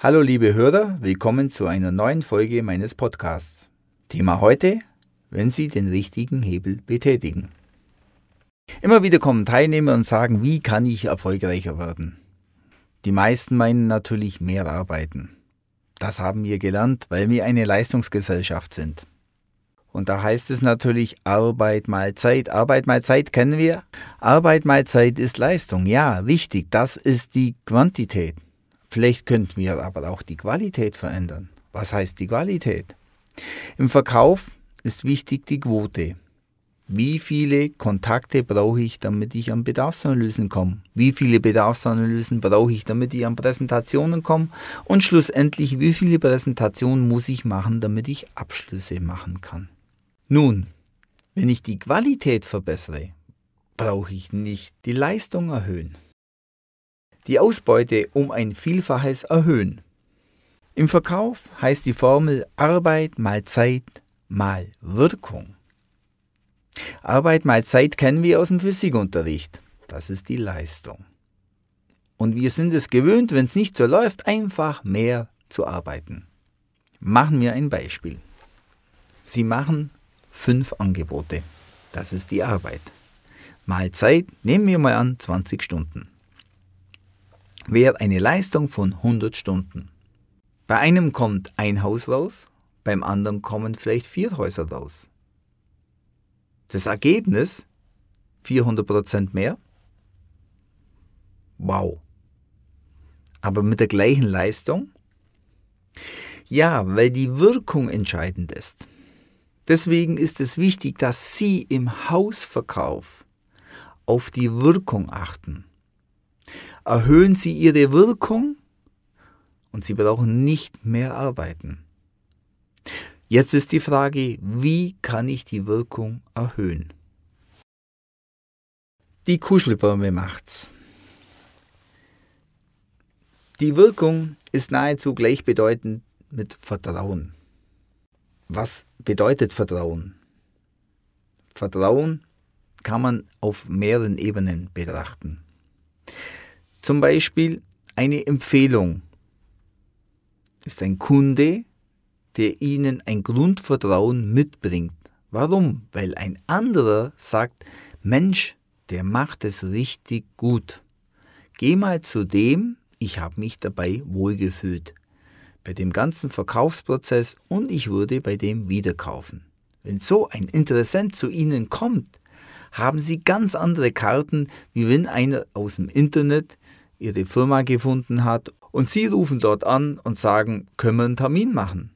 Hallo liebe Hörer, willkommen zu einer neuen Folge meines Podcasts. Thema heute, wenn Sie den richtigen Hebel betätigen. Immer wieder kommen Teilnehmer und sagen, wie kann ich erfolgreicher werden? Die meisten meinen natürlich mehr arbeiten. Das haben wir gelernt, weil wir eine Leistungsgesellschaft sind. Und da heißt es natürlich Arbeit mal Zeit. Arbeit mal Zeit kennen wir. Arbeit mal Zeit ist Leistung. Ja, richtig, das ist die Quantität. Vielleicht könnten wir aber auch die Qualität verändern. Was heißt die Qualität? Im Verkauf ist wichtig die Quote. Wie viele Kontakte brauche ich, damit ich an Bedarfsanalysen komme? Wie viele Bedarfsanalysen brauche ich, damit ich an Präsentationen komme? Und schlussendlich, wie viele Präsentationen muss ich machen, damit ich Abschlüsse machen kann? Nun, wenn ich die Qualität verbessere, brauche ich nicht die Leistung erhöhen. Die Ausbeute um ein Vielfaches erhöhen. Im Verkauf heißt die Formel Arbeit mal Zeit mal Wirkung. Arbeit mal Zeit kennen wir aus dem Physikunterricht. Das ist die Leistung. Und wir sind es gewöhnt, wenn es nicht so läuft, einfach mehr zu arbeiten. Machen wir ein Beispiel. Sie machen fünf Angebote. Das ist die Arbeit. Mal Zeit, nehmen wir mal an, 20 Stunden. Wäre eine Leistung von 100 Stunden. Bei einem kommt ein Haus raus, beim anderen kommen vielleicht vier Häuser raus. Das Ergebnis 400% mehr. Wow. Aber mit der gleichen Leistung? Ja, weil die Wirkung entscheidend ist. Deswegen ist es wichtig, dass Sie im Hausverkauf auf die Wirkung achten. Erhöhen Sie Ihre Wirkung und Sie brauchen nicht mehr arbeiten. Jetzt ist die Frage, wie kann ich die Wirkung erhöhen? Die Kuschelbäume macht's. Die Wirkung ist nahezu gleichbedeutend mit Vertrauen. Was bedeutet Vertrauen? Vertrauen kann man auf mehreren Ebenen betrachten. Zum Beispiel eine Empfehlung ist ein Kunde, der Ihnen ein Grundvertrauen mitbringt. Warum? Weil ein anderer sagt, Mensch, der macht es richtig gut. Geh mal zu dem, ich habe mich dabei wohlgefühlt bei dem ganzen Verkaufsprozess und ich würde bei dem wieder kaufen. Wenn so ein Interessent zu Ihnen kommt, haben Sie ganz andere Karten, wie wenn einer aus dem Internet Ihre Firma gefunden hat und Sie rufen dort an und sagen, können wir einen Termin machen.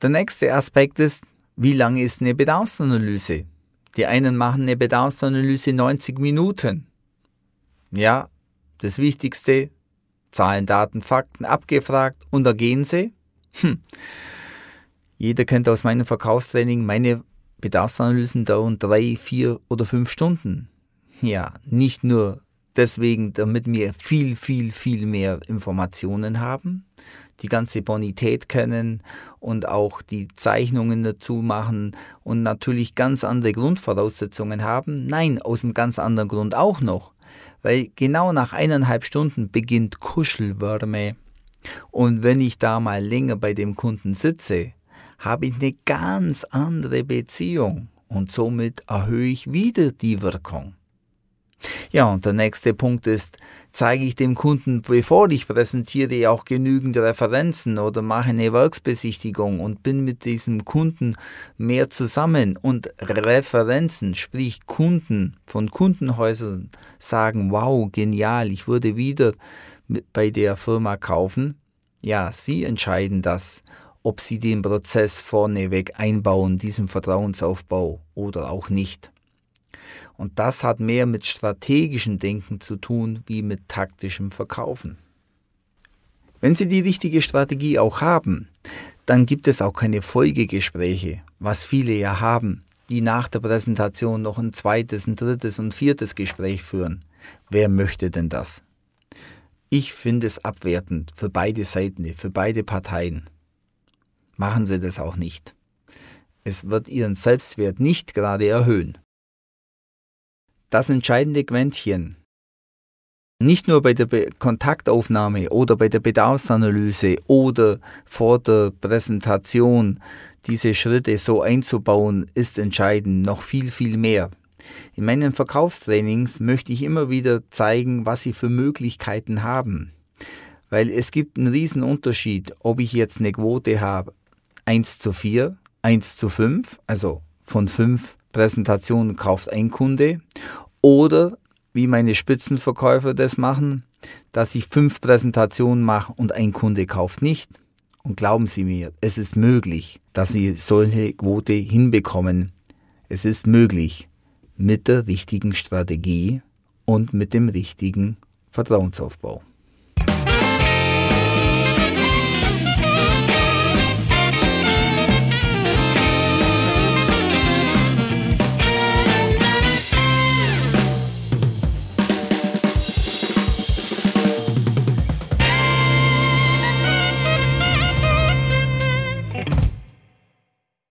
Der nächste Aspekt ist, wie lange ist eine Bedarfsanalyse? Die einen machen eine Bedarfsanalyse 90 Minuten. Ja, das Wichtigste, Zahlen, Daten, Fakten abgefragt und ergehen sie? Hm. Jeder kennt aus meinem Verkaufstraining, meine Bedarfsanalysen dauern drei, vier oder fünf Stunden. Ja, nicht nur deswegen, damit wir viel, viel, viel mehr Informationen haben, die ganze Bonität kennen und auch die Zeichnungen dazu machen und natürlich ganz andere Grundvoraussetzungen haben. Nein, aus einem ganz anderen Grund auch noch weil genau nach eineinhalb Stunden beginnt Kuschelwärme. Und wenn ich da mal länger bei dem Kunden sitze, habe ich eine ganz andere Beziehung und somit erhöhe ich wieder die Wirkung. Ja, und der nächste Punkt ist, zeige ich dem Kunden, bevor ich präsentiere, auch genügend Referenzen oder mache eine Werksbesichtigung und bin mit diesem Kunden mehr zusammen und Referenzen, sprich Kunden von Kundenhäusern sagen, wow, genial, ich würde wieder bei der Firma kaufen. Ja, Sie entscheiden das, ob Sie den Prozess vorneweg einbauen, diesen Vertrauensaufbau oder auch nicht. Und das hat mehr mit strategischem Denken zu tun wie mit taktischem Verkaufen. Wenn Sie die richtige Strategie auch haben, dann gibt es auch keine Folgegespräche, was viele ja haben, die nach der Präsentation noch ein zweites, ein drittes und viertes Gespräch führen. Wer möchte denn das? Ich finde es abwertend für beide Seiten, für beide Parteien. Machen Sie das auch nicht. Es wird Ihren Selbstwert nicht gerade erhöhen. Das entscheidende Quäntchen. nicht nur bei der Be Kontaktaufnahme oder bei der Bedarfsanalyse oder vor der Präsentation diese Schritte so einzubauen, ist entscheidend, noch viel, viel mehr. In meinen Verkaufstrainings möchte ich immer wieder zeigen, was Sie für Möglichkeiten haben. Weil es gibt einen riesen Unterschied, ob ich jetzt eine Quote habe 1 zu 4, 1 zu 5, also von 5 Präsentationen kauft ein Kunde, oder wie meine Spitzenverkäufer das machen, dass ich fünf Präsentationen mache und ein Kunde kauft nicht. Und glauben Sie mir, es ist möglich, dass Sie solche Quote hinbekommen. Es ist möglich mit der richtigen Strategie und mit dem richtigen Vertrauensaufbau.